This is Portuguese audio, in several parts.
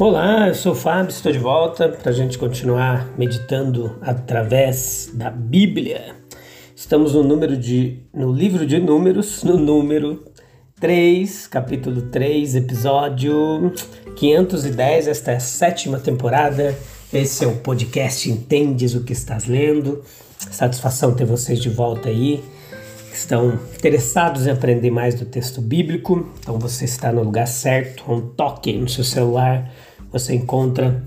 Olá, eu sou o Fábio, estou de volta para a gente continuar meditando através da Bíblia. Estamos no número de no livro de Números, no número 3, capítulo 3, episódio 510. Esta é a sétima temporada. Esse é o podcast Entendes o que estás lendo. Satisfação ter vocês de volta aí. Estão interessados em aprender mais do texto bíblico, então você está no lugar certo, um toque no seu celular você encontra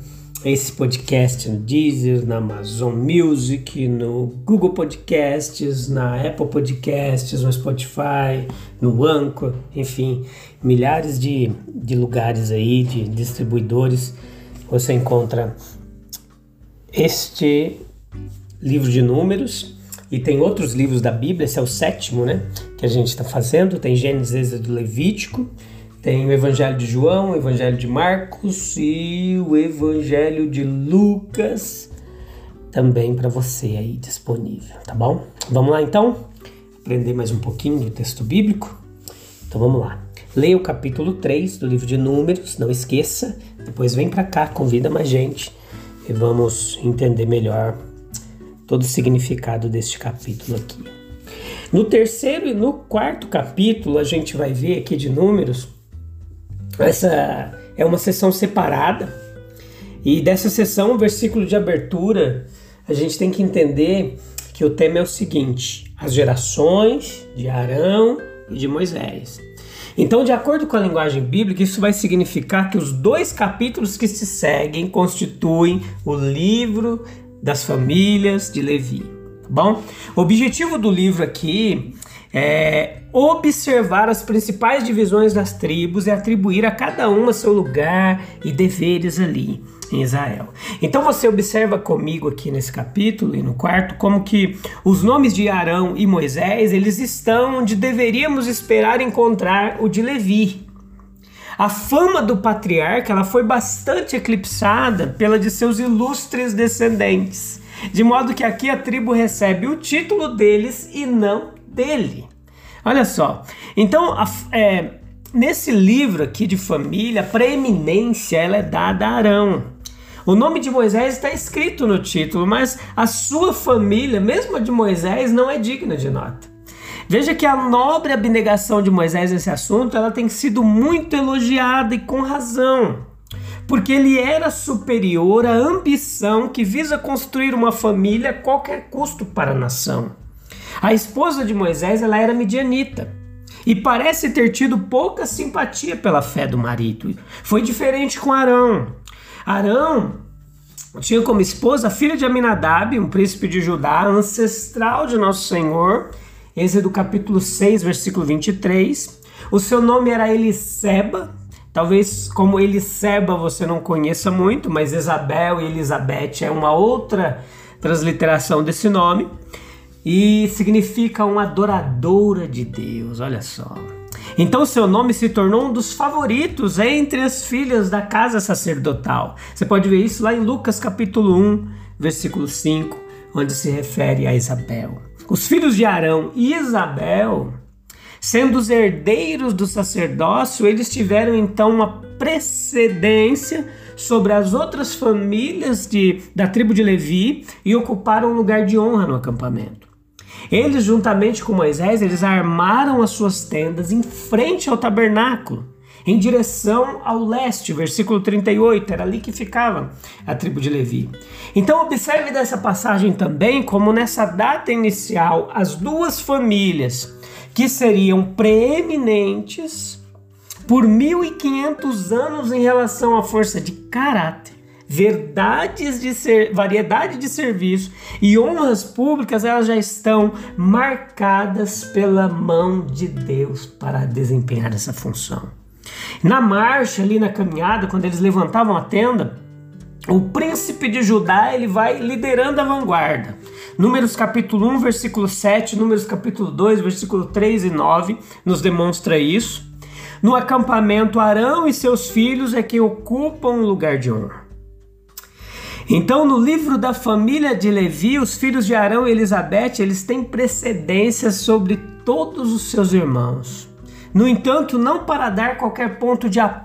esse podcast no Deezer, na Amazon Music, no Google Podcasts, na Apple Podcasts, no Spotify, no Anchor, enfim, milhares de, de lugares aí, de distribuidores. Você encontra este livro de números e tem outros livros da Bíblia, esse é o sétimo, né? Que a gente está fazendo. Tem Gênesis, do Levítico, tem o Evangelho de João, o Evangelho de Marcos e o Evangelho de Lucas também para você aí disponível, tá bom? Vamos lá então? Aprender mais um pouquinho do texto bíblico? Então vamos lá. Leia o capítulo 3 do livro de Números, não esqueça. Depois vem para cá, convida mais gente e vamos entender melhor todo o significado deste capítulo aqui. No terceiro e no quarto capítulo, a gente vai ver aqui de Números essa é uma sessão separada. E dessa sessão, o versículo de abertura, a gente tem que entender que o tema é o seguinte: as gerações de Arão e de Moisés. Então, de acordo com a linguagem bíblica, isso vai significar que os dois capítulos que se seguem constituem o livro das famílias de Levi. Tá bom? O objetivo do livro aqui é observar as principais divisões das tribos e atribuir a cada uma seu lugar e deveres ali em Israel. Então você observa comigo aqui nesse capítulo e no quarto como que os nomes de Arão e Moisés, eles estão onde deveríamos esperar encontrar o de Levi. A fama do patriarca ela foi bastante eclipsada pela de seus ilustres descendentes, de modo que aqui a tribo recebe o título deles e não dele. Olha só. Então, a, é, nesse livro aqui de família, a preeminência ela é dada a Arão. O nome de Moisés está escrito no título, mas a sua família, mesmo a de Moisés, não é digna de nota. Veja que a nobre abnegação de Moisés nesse assunto, ela tem sido muito elogiada e com razão, porque ele era superior à ambição que visa construir uma família a qualquer custo para a nação. A esposa de Moisés ela era midianita e parece ter tido pouca simpatia pela fé do marido. Foi diferente com Arão. Arão tinha como esposa a filha de Aminadab, um príncipe de Judá, ancestral de Nosso Senhor. Êxodo capítulo 6, versículo 23. O seu nome era Eliseba. Talvez como Eliseba você não conheça muito, mas Isabel e Elizabeth é uma outra transliteração desse nome e significa uma adoradora de Deus, olha só. Então seu nome se tornou um dos favoritos entre as filhas da casa sacerdotal. Você pode ver isso lá em Lucas capítulo 1, versículo 5, onde se refere a Isabel. Os filhos de Arão e Isabel, sendo os herdeiros do sacerdócio, eles tiveram então uma precedência sobre as outras famílias de, da tribo de Levi e ocuparam um lugar de honra no acampamento. Eles, juntamente com Moisés, eles armaram as suas tendas em frente ao tabernáculo, em direção ao leste, versículo 38, era ali que ficava a tribo de Levi. Então, observe dessa passagem também como nessa data inicial, as duas famílias que seriam preeminentes por 1500 anos em relação à força de caráter, verdades de ser, variedade de serviço e honras públicas, elas já estão marcadas pela mão de Deus para desempenhar essa função. Na marcha ali na caminhada, quando eles levantavam a tenda, o príncipe de Judá ele vai liderando a vanguarda. Números capítulo 1, versículo 7, Números capítulo 2, versículo 3 e 9 nos demonstra isso. No acampamento, Arão e seus filhos é quem ocupam o lugar de honra. Então, no livro da família de Levi, os filhos de Arão e Elizabeth, eles têm precedência sobre todos os seus irmãos. No entanto, não para dar qualquer ponto de apoio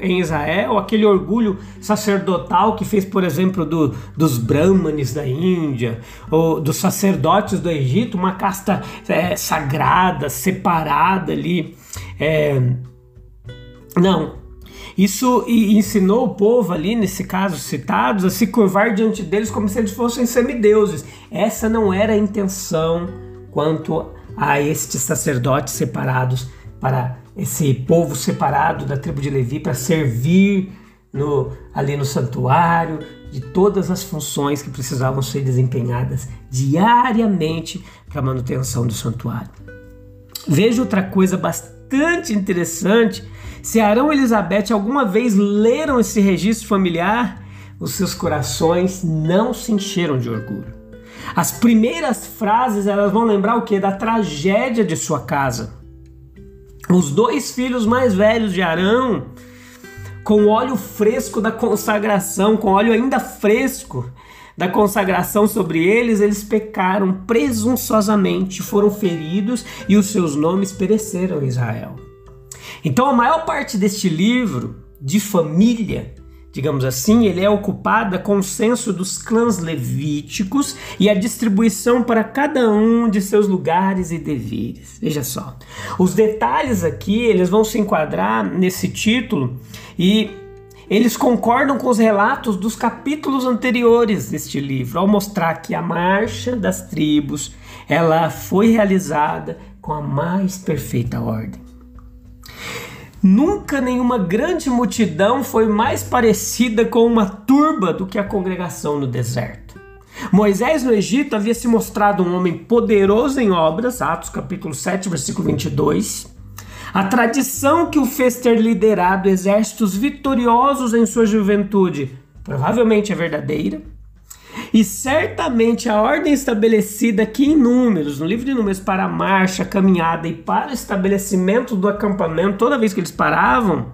em Israel, aquele orgulho sacerdotal que fez, por exemplo, do, dos brahmanes da Índia, ou dos sacerdotes do Egito, uma casta é, sagrada, separada ali. É, não, isso ensinou o povo ali, nesse caso citados, a se curvar diante deles como se eles fossem semideuses. Essa não era a intenção quanto a estes sacerdotes separados para esse povo separado da tribo de Levi para servir no, ali no santuário, de todas as funções que precisavam ser desempenhadas diariamente para a manutenção do santuário. Veja outra coisa bastante interessante. Se Arão e Elizabeth alguma vez leram esse registro familiar, os seus corações não se encheram de orgulho. As primeiras frases elas vão lembrar o que? Da tragédia de sua casa os dois filhos mais velhos de Arão, com óleo fresco da consagração, com óleo ainda fresco da consagração sobre eles, eles pecaram presunçosamente, foram feridos e os seus nomes pereceram em Israel. Então, a maior parte deste livro de família digamos assim, ele é ocupada com o censo dos clãs levíticos e a distribuição para cada um de seus lugares e deveres. Veja só. Os detalhes aqui, eles vão se enquadrar nesse título e eles concordam com os relatos dos capítulos anteriores deste livro, ao mostrar que a marcha das tribos, ela foi realizada com a mais perfeita ordem. Nunca nenhuma grande multidão foi mais parecida com uma turba do que a congregação no deserto. Moisés no Egito havia se mostrado um homem poderoso em obras, Atos capítulo 7, versículo 22. A tradição que o fez ter liderado exércitos vitoriosos em sua juventude provavelmente é verdadeira. E certamente a ordem estabelecida aqui em Números, no livro de Números, para a marcha, a caminhada e para o estabelecimento do acampamento, toda vez que eles paravam,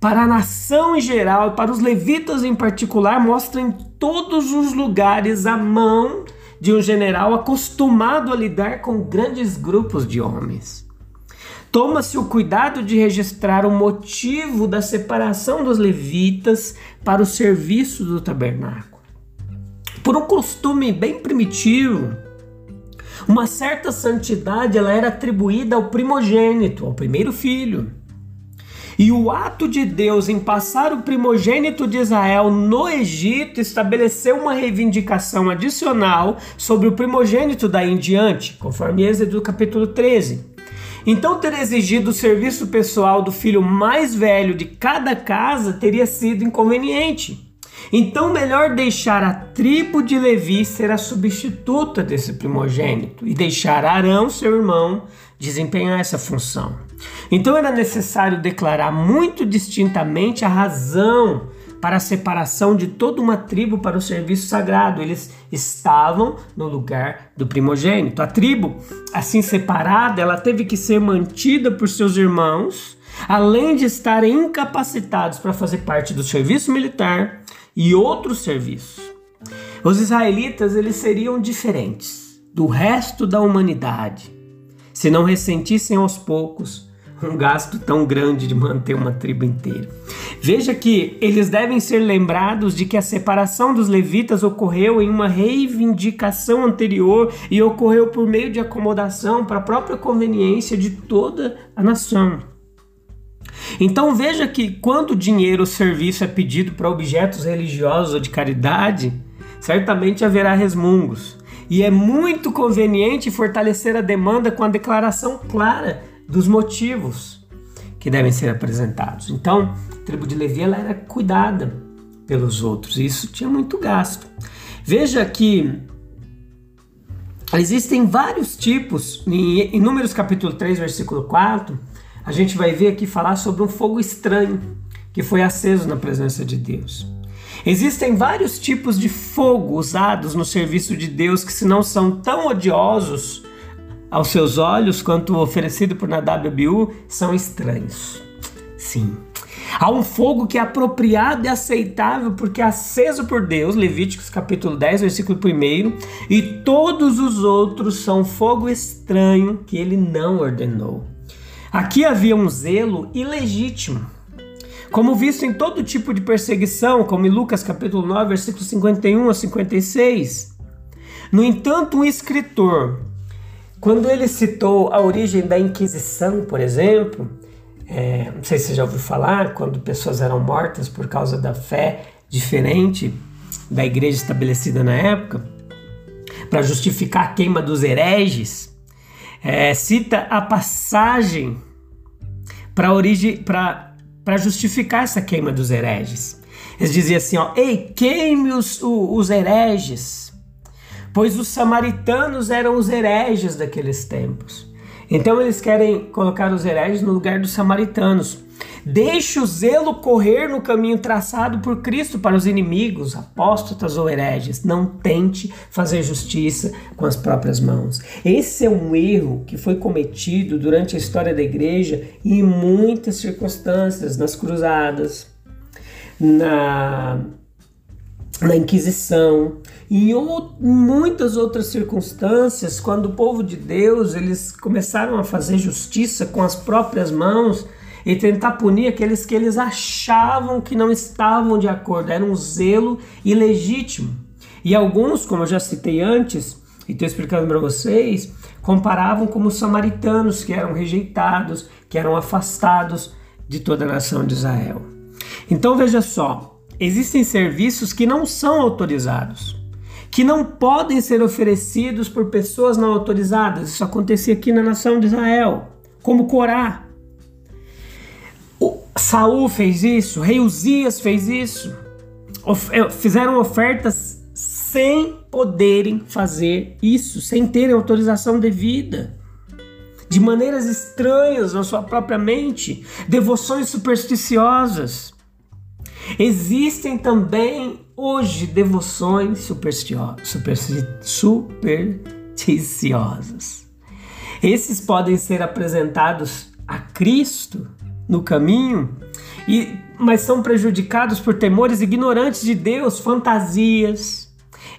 para a nação em geral e para os levitas em particular, mostra em todos os lugares a mão de um general acostumado a lidar com grandes grupos de homens. Toma-se o cuidado de registrar o motivo da separação dos levitas para o serviço do tabernáculo. Por um costume bem primitivo, uma certa santidade ela era atribuída ao primogênito, ao primeiro filho. E o ato de Deus em passar o primogênito de Israel no Egito estabeleceu uma reivindicação adicional sobre o primogênito daí em diante, conforme Êxodo capítulo 13. Então, ter exigido o serviço pessoal do filho mais velho de cada casa teria sido inconveniente. Então, melhor deixar a tribo de Levi ser a substituta desse primogênito e deixar Arão, seu irmão, desempenhar essa função. Então, era necessário declarar muito distintamente a razão para a separação de toda uma tribo para o serviço sagrado. Eles estavam no lugar do primogênito. A tribo, assim separada, ela teve que ser mantida por seus irmãos, além de estarem incapacitados para fazer parte do serviço militar e outros serviços. Os israelitas eles seriam diferentes do resto da humanidade se não ressentissem aos poucos um gasto tão grande de manter uma tribo inteira. Veja que eles devem ser lembrados de que a separação dos levitas ocorreu em uma reivindicação anterior e ocorreu por meio de acomodação para a própria conveniência de toda a nação. Então veja que quando dinheiro ou serviço é pedido para objetos religiosos ou de caridade, certamente haverá resmungos. E é muito conveniente fortalecer a demanda com a declaração clara dos motivos que devem ser apresentados. Então, a tribo de Levi ela era cuidada pelos outros. Isso tinha muito gasto. Veja que existem vários tipos, em, Números capítulo 3, versículo 4, a gente vai ver aqui falar sobre um fogo estranho que foi aceso na presença de Deus. Existem vários tipos de fogo usados no serviço de Deus que, se não são tão odiosos aos seus olhos quanto o oferecido por Nadab e Abiú, são estranhos. Sim. Há um fogo que é apropriado e aceitável porque é aceso por Deus, Levíticos capítulo 10, versículo 1, e todos os outros são fogo estranho que ele não ordenou. Aqui havia um zelo ilegítimo como visto em todo tipo de perseguição, como em Lucas capítulo 9, versículos 51 a 56. No entanto, um escritor, quando ele citou a origem da Inquisição, por exemplo, é, não sei se você já ouviu falar, quando pessoas eram mortas por causa da fé diferente da igreja estabelecida na época, para justificar a queima dos hereges, é, cita a passagem para origem para justificar essa queima dos hereges. Eles diziam assim: ó, ei, queime os, os hereges, pois os samaritanos eram os hereges daqueles tempos. Então eles querem colocar os hereges no lugar dos samaritanos. Deixe o zelo correr no caminho traçado por Cristo para os inimigos, apóstatas ou hereges. Não tente fazer justiça com as próprias mãos. Esse é um erro que foi cometido durante a história da igreja em muitas circunstâncias, nas cruzadas, na, na Inquisição, em muitas outras circunstâncias, quando o povo de Deus eles começaram a fazer justiça com as próprias mãos, e tentar punir aqueles que eles achavam que não estavam de acordo, era um zelo ilegítimo. E alguns, como eu já citei antes, e estou explicando para vocês, comparavam como os samaritanos que eram rejeitados, que eram afastados de toda a nação de Israel. Então veja só, existem serviços que não são autorizados, que não podem ser oferecidos por pessoas não autorizadas. Isso acontecia aqui na nação de Israel, como Corá. Saul fez isso, rei Uzias fez isso. É, fizeram ofertas sem poderem fazer isso, sem terem autorização devida. De maneiras estranhas na sua própria mente, devoções supersticiosas. Existem também hoje devoções supersticiosas. Esses podem ser apresentados a Cristo no caminho, e, mas são prejudicados por temores ignorantes de Deus, fantasias,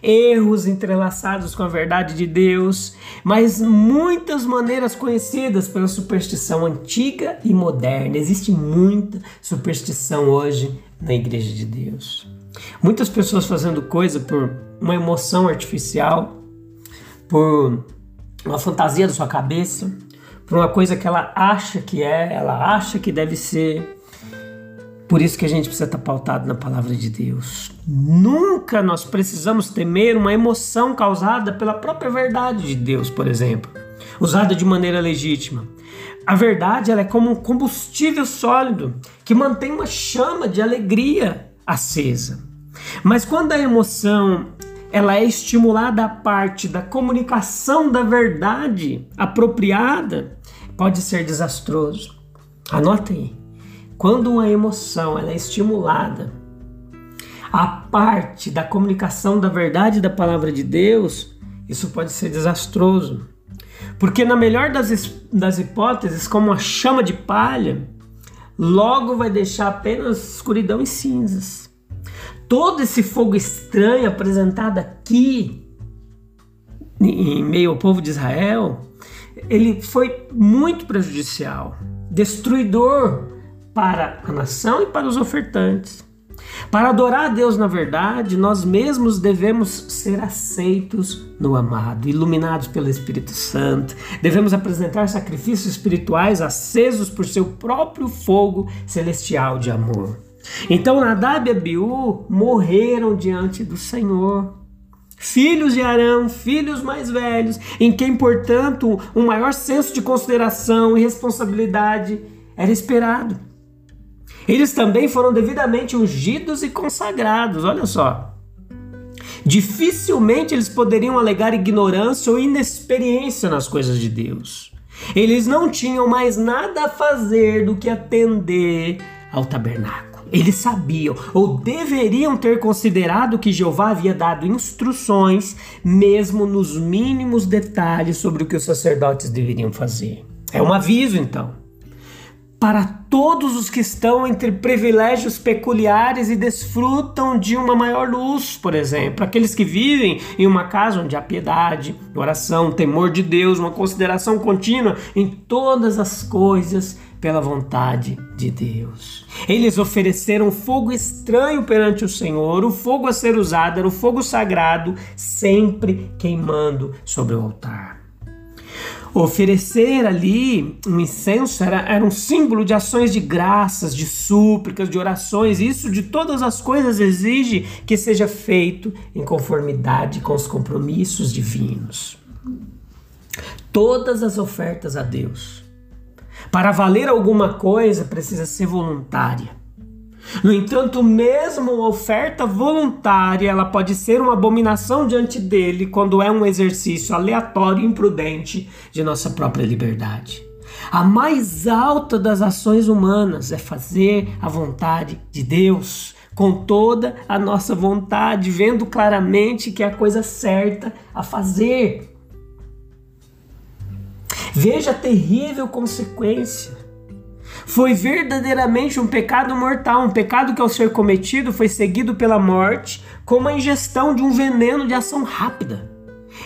erros entrelaçados com a verdade de Deus, mas muitas maneiras conhecidas pela superstição antiga e moderna. Existe muita superstição hoje na Igreja de Deus. Muitas pessoas fazendo coisa por uma emoção artificial, por uma fantasia da sua cabeça, por uma coisa que ela acha que é, ela acha que deve ser. Por isso que a gente precisa estar pautado na palavra de Deus. Nunca nós precisamos temer uma emoção causada pela própria verdade de Deus, por exemplo, usada de maneira legítima. A verdade ela é como um combustível sólido que mantém uma chama de alegria acesa. Mas quando a emoção ela é estimulada a parte da comunicação da verdade apropriada, pode ser desastroso. Anotem aí. Quando uma emoção ela é estimulada a parte da comunicação da verdade da palavra de Deus, isso pode ser desastroso. Porque na melhor das, das hipóteses, como uma chama de palha, logo vai deixar apenas escuridão e cinzas todo esse fogo estranho apresentado aqui em meio ao povo de Israel, ele foi muito prejudicial, destruidor para a nação e para os ofertantes. Para adorar a Deus na verdade, nós mesmos devemos ser aceitos no amado, iluminados pelo Espírito Santo. Devemos apresentar sacrifícios espirituais acesos por seu próprio fogo celestial de amor. Então Nadab e Abiú morreram diante do Senhor. Filhos de Arão, filhos mais velhos, em quem, portanto, um maior senso de consideração e responsabilidade era esperado. Eles também foram devidamente ungidos e consagrados, olha só. Dificilmente eles poderiam alegar ignorância ou inexperiência nas coisas de Deus. Eles não tinham mais nada a fazer do que atender ao tabernáculo. Eles sabiam ou deveriam ter considerado que Jeová havia dado instruções, mesmo nos mínimos detalhes, sobre o que os sacerdotes deveriam fazer. É um aviso, então para todos os que estão entre privilégios peculiares e desfrutam de uma maior luz, por exemplo, aqueles que vivem em uma casa onde há piedade, oração, temor de Deus, uma consideração contínua em todas as coisas pela vontade de Deus. Eles ofereceram fogo estranho perante o Senhor, o fogo a ser usado era o fogo sagrado, sempre queimando sobre o altar. Oferecer ali um incenso era, era um símbolo de ações de graças, de súplicas, de orações. Isso de todas as coisas exige que seja feito em conformidade com os compromissos divinos. Todas as ofertas a Deus, para valer alguma coisa, precisa ser voluntária. No entanto, mesmo a oferta voluntária, ela pode ser uma abominação diante dele quando é um exercício aleatório e imprudente de nossa própria liberdade. A mais alta das ações humanas é fazer a vontade de Deus, com toda a nossa vontade, vendo claramente que é a coisa certa a fazer. Veja a terrível consequência foi verdadeiramente um pecado mortal, um pecado que, ao ser cometido, foi seguido pela morte, como a ingestão de um veneno de ação rápida.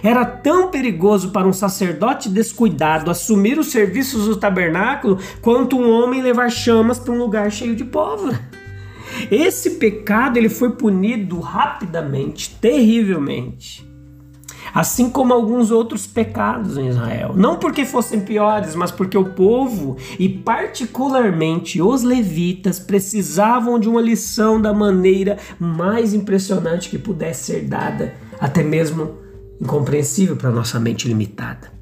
Era tão perigoso para um sacerdote descuidado assumir os serviços do tabernáculo quanto um homem levar chamas para um lugar cheio de pólvora. Esse pecado ele foi punido rapidamente, terrivelmente assim como alguns outros pecados em Israel. Não porque fossem piores, mas porque o povo, e particularmente os levitas, precisavam de uma lição da maneira mais impressionante que pudesse ser dada, até mesmo incompreensível para nossa mente limitada.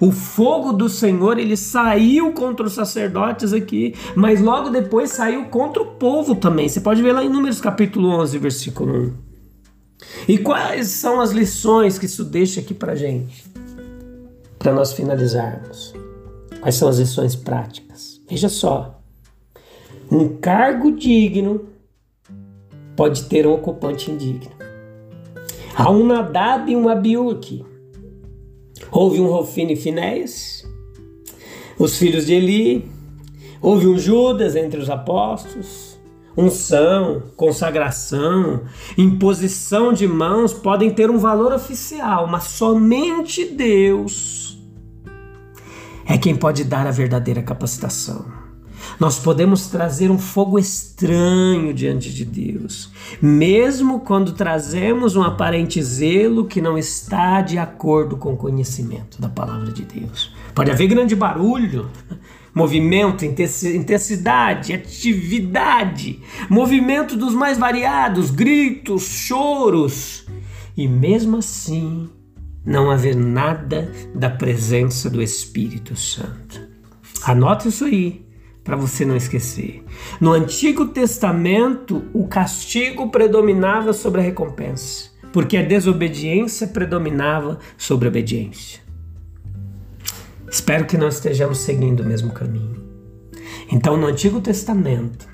O fogo do Senhor ele saiu contra os sacerdotes aqui, mas logo depois saiu contra o povo também. Você pode ver lá em Números capítulo 11, versículo 1. E quais são as lições que isso deixa aqui para gente? Para nós finalizarmos. Quais são as lições práticas? Veja só. Um cargo digno pode ter um ocupante indigno. Há um Nadab e um Abiú aqui. Houve um Rofine e Finéias, os filhos de Eli, houve um Judas entre os apóstolos, unção, consagração, imposição de mãos podem ter um valor oficial, mas somente Deus é quem pode dar a verdadeira capacitação. Nós podemos trazer um fogo estranho diante de Deus, mesmo quando trazemos um aparente zelo que não está de acordo com o conhecimento da palavra de Deus. Pode haver grande barulho, movimento, intensidade, atividade, movimento dos mais variados, gritos, choros, e mesmo assim não haver nada da presença do Espírito Santo. Anote isso aí para você não esquecer. No Antigo Testamento, o castigo predominava sobre a recompensa, porque a desobediência predominava sobre a obediência. Espero que nós estejamos seguindo o mesmo caminho. Então, no Antigo Testamento,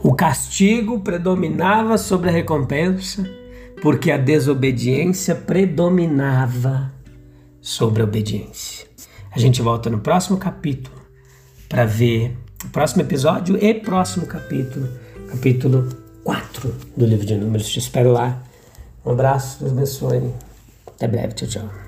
o castigo predominava sobre a recompensa, porque a desobediência predominava sobre a obediência. A gente volta no próximo capítulo para ver o próximo episódio e próximo capítulo, capítulo 4 do livro de Números. Te espero lá. Um abraço, Deus abençoe. Até breve, tchau, tchau.